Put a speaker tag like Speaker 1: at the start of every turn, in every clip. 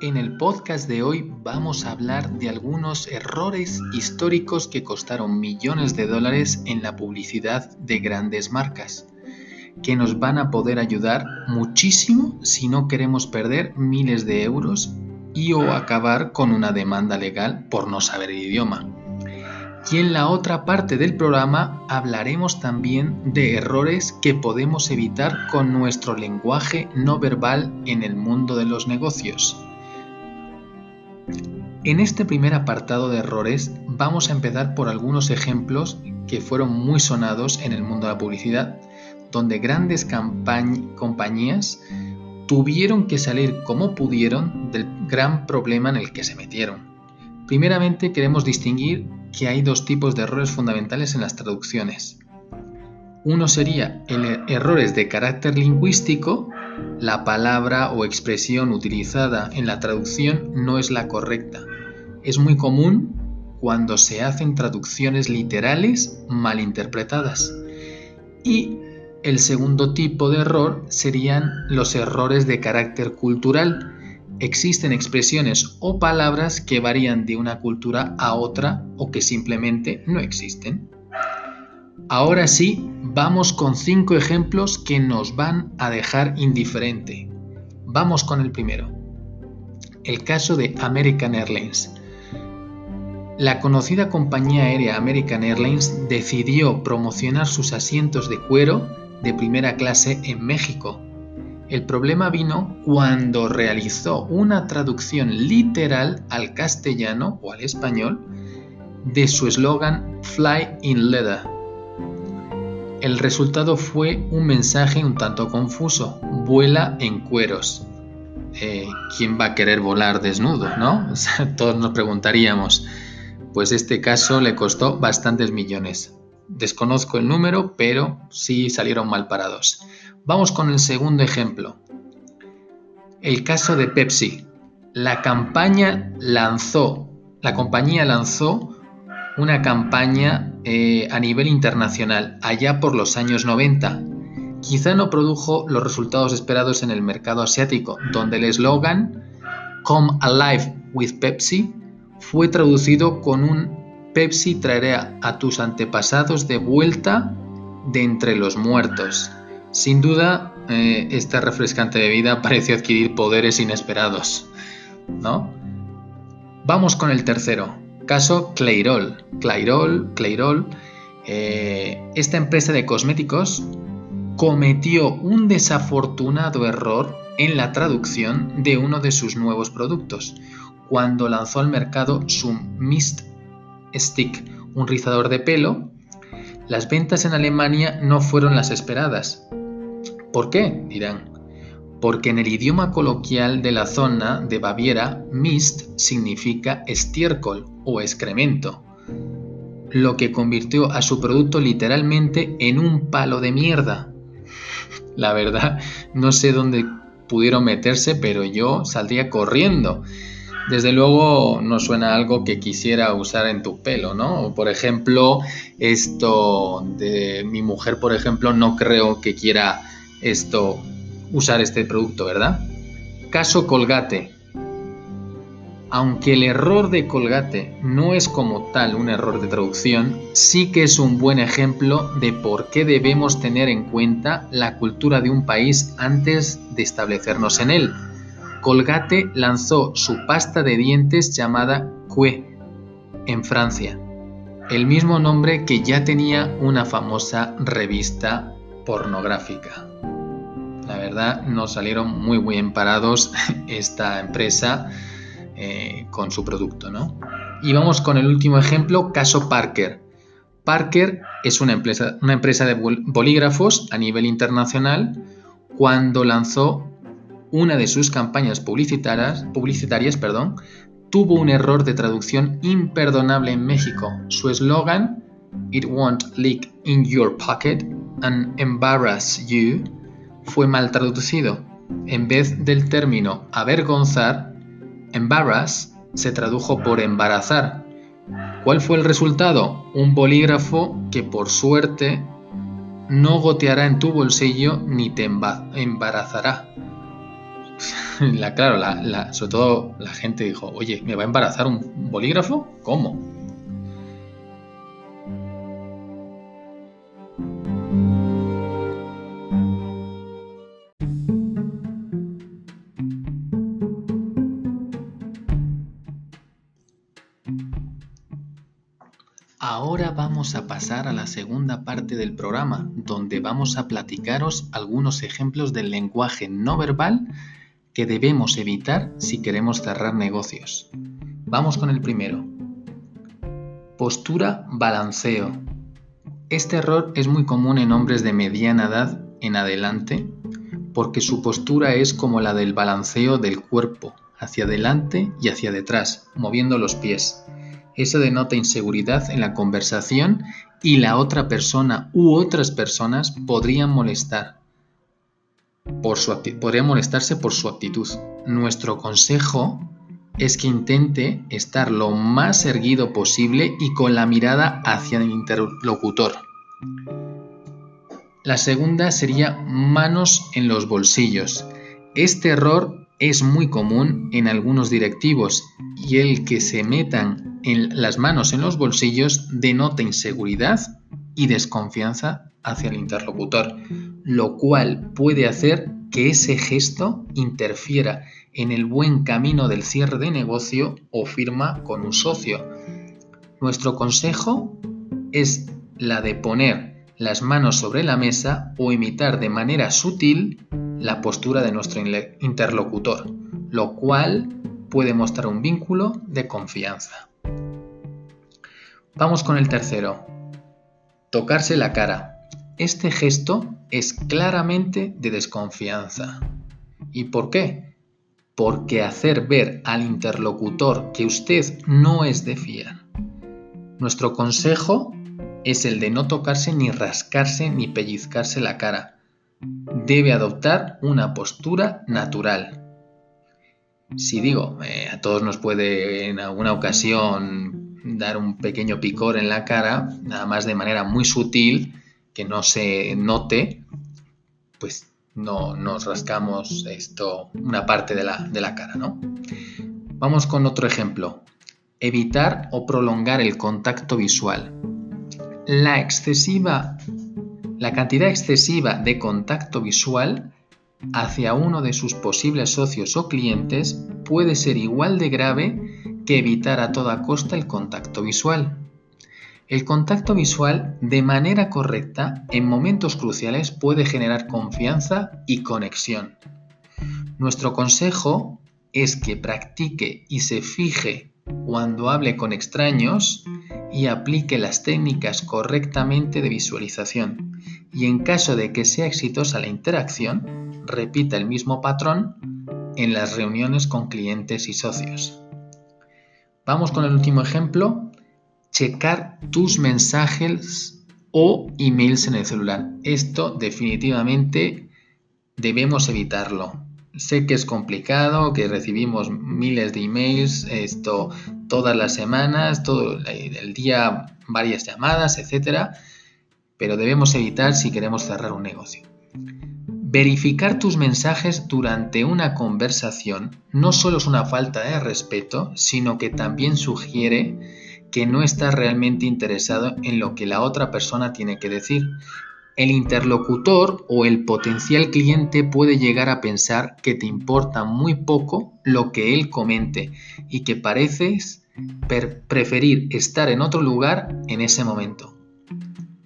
Speaker 1: En el podcast de hoy vamos a hablar de algunos errores históricos que costaron millones de dólares en la publicidad de grandes marcas, que nos van a poder ayudar muchísimo si no queremos perder miles de euros y o acabar con una demanda legal por no saber el idioma. Y en la otra parte del programa hablaremos también de errores que podemos evitar con nuestro lenguaje no verbal en el mundo de los negocios. En este primer apartado de errores vamos a empezar por algunos ejemplos que fueron muy sonados en el mundo de la publicidad, donde grandes compañías tuvieron que salir como pudieron del gran problema en el que se metieron. Primeramente queremos distinguir que hay dos tipos de errores fundamentales en las traducciones. Uno sería el er-, errores de carácter lingüístico, la palabra o expresión utilizada en la traducción no es la correcta. Es muy común cuando se hacen traducciones literales mal interpretadas. Y el segundo tipo de error serían los errores de carácter cultural. Existen expresiones o palabras que varían de una cultura a otra o que simplemente no existen. Ahora sí, vamos con cinco ejemplos que nos van a dejar indiferente. Vamos con el primero. El caso de American Airlines. La conocida compañía aérea American Airlines decidió promocionar sus asientos de cuero de primera clase en México. El problema vino cuando realizó una traducción literal al castellano o al español de su eslogan Fly in Leather el resultado fue un mensaje un tanto confuso, vuela en cueros. Eh, ¿Quién va a querer volar desnudo, no? todos nos preguntaríamos. Pues este caso le costó bastantes millones. Desconozco el número, pero sí salieron mal parados. Vamos con el segundo ejemplo. El caso de Pepsi. La campaña lanzó, la compañía lanzó una campaña eh, a nivel internacional allá por los años 90. Quizá no produjo los resultados esperados en el mercado asiático, donde el eslogan Come Alive with Pepsi fue traducido con un Pepsi traerá a tus antepasados de vuelta de entre los muertos. Sin duda, eh, esta refrescante bebida pareció adquirir poderes inesperados. ¿No? Vamos con el tercero. Caso Clairol. Clairol, Clairol. Eh, esta empresa de cosméticos cometió un desafortunado error en la traducción de uno de sus nuevos productos cuando lanzó al mercado su Mist Stick, un rizador de pelo. Las ventas en Alemania no fueron las esperadas. ¿Por qué? dirán porque en el idioma coloquial de la zona de Baviera, Mist significa estiércol o excremento, lo que convirtió a su producto literalmente en un palo de mierda. La verdad, no sé dónde pudieron meterse, pero yo saldría corriendo. Desde luego no suena algo que quisiera usar en tu pelo, ¿no? Por ejemplo, esto de mi mujer, por ejemplo, no creo que quiera esto usar este producto, ¿verdad? Caso Colgate. Aunque el error de Colgate no es como tal un error de traducción, sí que es un buen ejemplo de por qué debemos tener en cuenta la cultura de un país antes de establecernos en él. Colgate lanzó su pasta de dientes llamada Cue en Francia, el mismo nombre que ya tenía una famosa revista pornográfica. Verdad, nos salieron muy bien parados esta empresa eh, con su producto, ¿no? Y vamos con el último ejemplo, caso Parker. Parker es una empresa, de bolígrafos a nivel internacional cuando lanzó una de sus campañas publicitarias, tuvo un error de traducción imperdonable en México. Su eslogan, It won't leak in your pocket and embarrass you, fue mal traducido. En vez del término avergonzar, Embarrass se tradujo por embarazar. ¿Cuál fue el resultado? Un bolígrafo que por suerte no goteará en tu bolsillo ni te embarazará. La, claro, sobre todo la gente dijo, oye, ¿me va a embarazar un bolígrafo? ¿Cómo? Ahora vamos a pasar a la segunda parte del programa, donde vamos a platicaros algunos ejemplos del lenguaje no verbal que debemos evitar si queremos cerrar negocios. Vamos con el primero. Postura balanceo. Este error es muy común en hombres de mediana edad en adelante porque su postura es como la del balanceo del cuerpo, hacia adelante y hacia detrás, moviendo los pies eso denota inseguridad en la conversación y la otra persona u otras personas podrían molestar. Por su podrían molestarse por su actitud. Nuestro consejo es que intente estar lo más erguido posible y con la mirada hacia el interlocutor. La segunda sería manos en los bolsillos. Este error es muy común en algunos directivos y el que se metan las manos en los bolsillos denota inseguridad y desconfianza hacia el interlocutor, lo cual puede hacer que ese gesto interfiera en el buen camino del cierre de negocio o firma con un socio. Nuestro consejo es la de poner las manos sobre la mesa o imitar de manera sutil la postura de nuestro interlocutor, lo cual puede mostrar un vínculo de confianza. Vamos con el tercero. Tocarse la cara. Este gesto es claramente de desconfianza. ¿Y por qué? Porque hacer ver al interlocutor que usted no es de fiar. Nuestro consejo es el de no tocarse ni rascarse ni pellizcarse la cara. Debe adoptar una postura natural. Si digo, eh, a todos nos puede en alguna ocasión dar un pequeño picor en la cara, nada más de manera muy sutil, que no se note, pues no nos rascamos esto, una parte de la, de la cara, ¿no? Vamos con otro ejemplo. Evitar o prolongar el contacto visual. La excesiva, la cantidad excesiva de contacto visual hacia uno de sus posibles socios o clientes puede ser igual de grave que evitar a toda costa el contacto visual. El contacto visual de manera correcta en momentos cruciales puede generar confianza y conexión. Nuestro consejo es que practique y se fije cuando hable con extraños y aplique las técnicas correctamente de visualización. Y en caso de que sea exitosa la interacción, repita el mismo patrón en las reuniones con clientes y socios. Vamos con el último ejemplo. Checar tus mensajes o emails en el celular. Esto definitivamente debemos evitarlo. sé que es complicado, que recibimos miles de emails, esto todas las semanas, todo el día, varias llamadas, etcétera, pero debemos evitar si queremos cerrar un negocio. Verificar tus mensajes durante una conversación no solo es una falta de respeto, sino que también sugiere que no estás realmente interesado en lo que la otra persona tiene que decir. El interlocutor o el potencial cliente puede llegar a pensar que te importa muy poco lo que él comente y que pareces preferir estar en otro lugar en ese momento.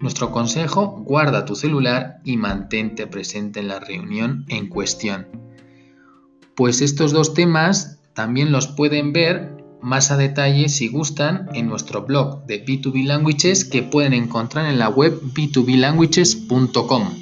Speaker 1: Nuestro consejo, guarda tu celular y mantente presente en la reunión en cuestión. Pues estos dos temas también los pueden ver más a detalle si gustan en nuestro blog de B2B Languages que pueden encontrar en la web b2blanguages.com.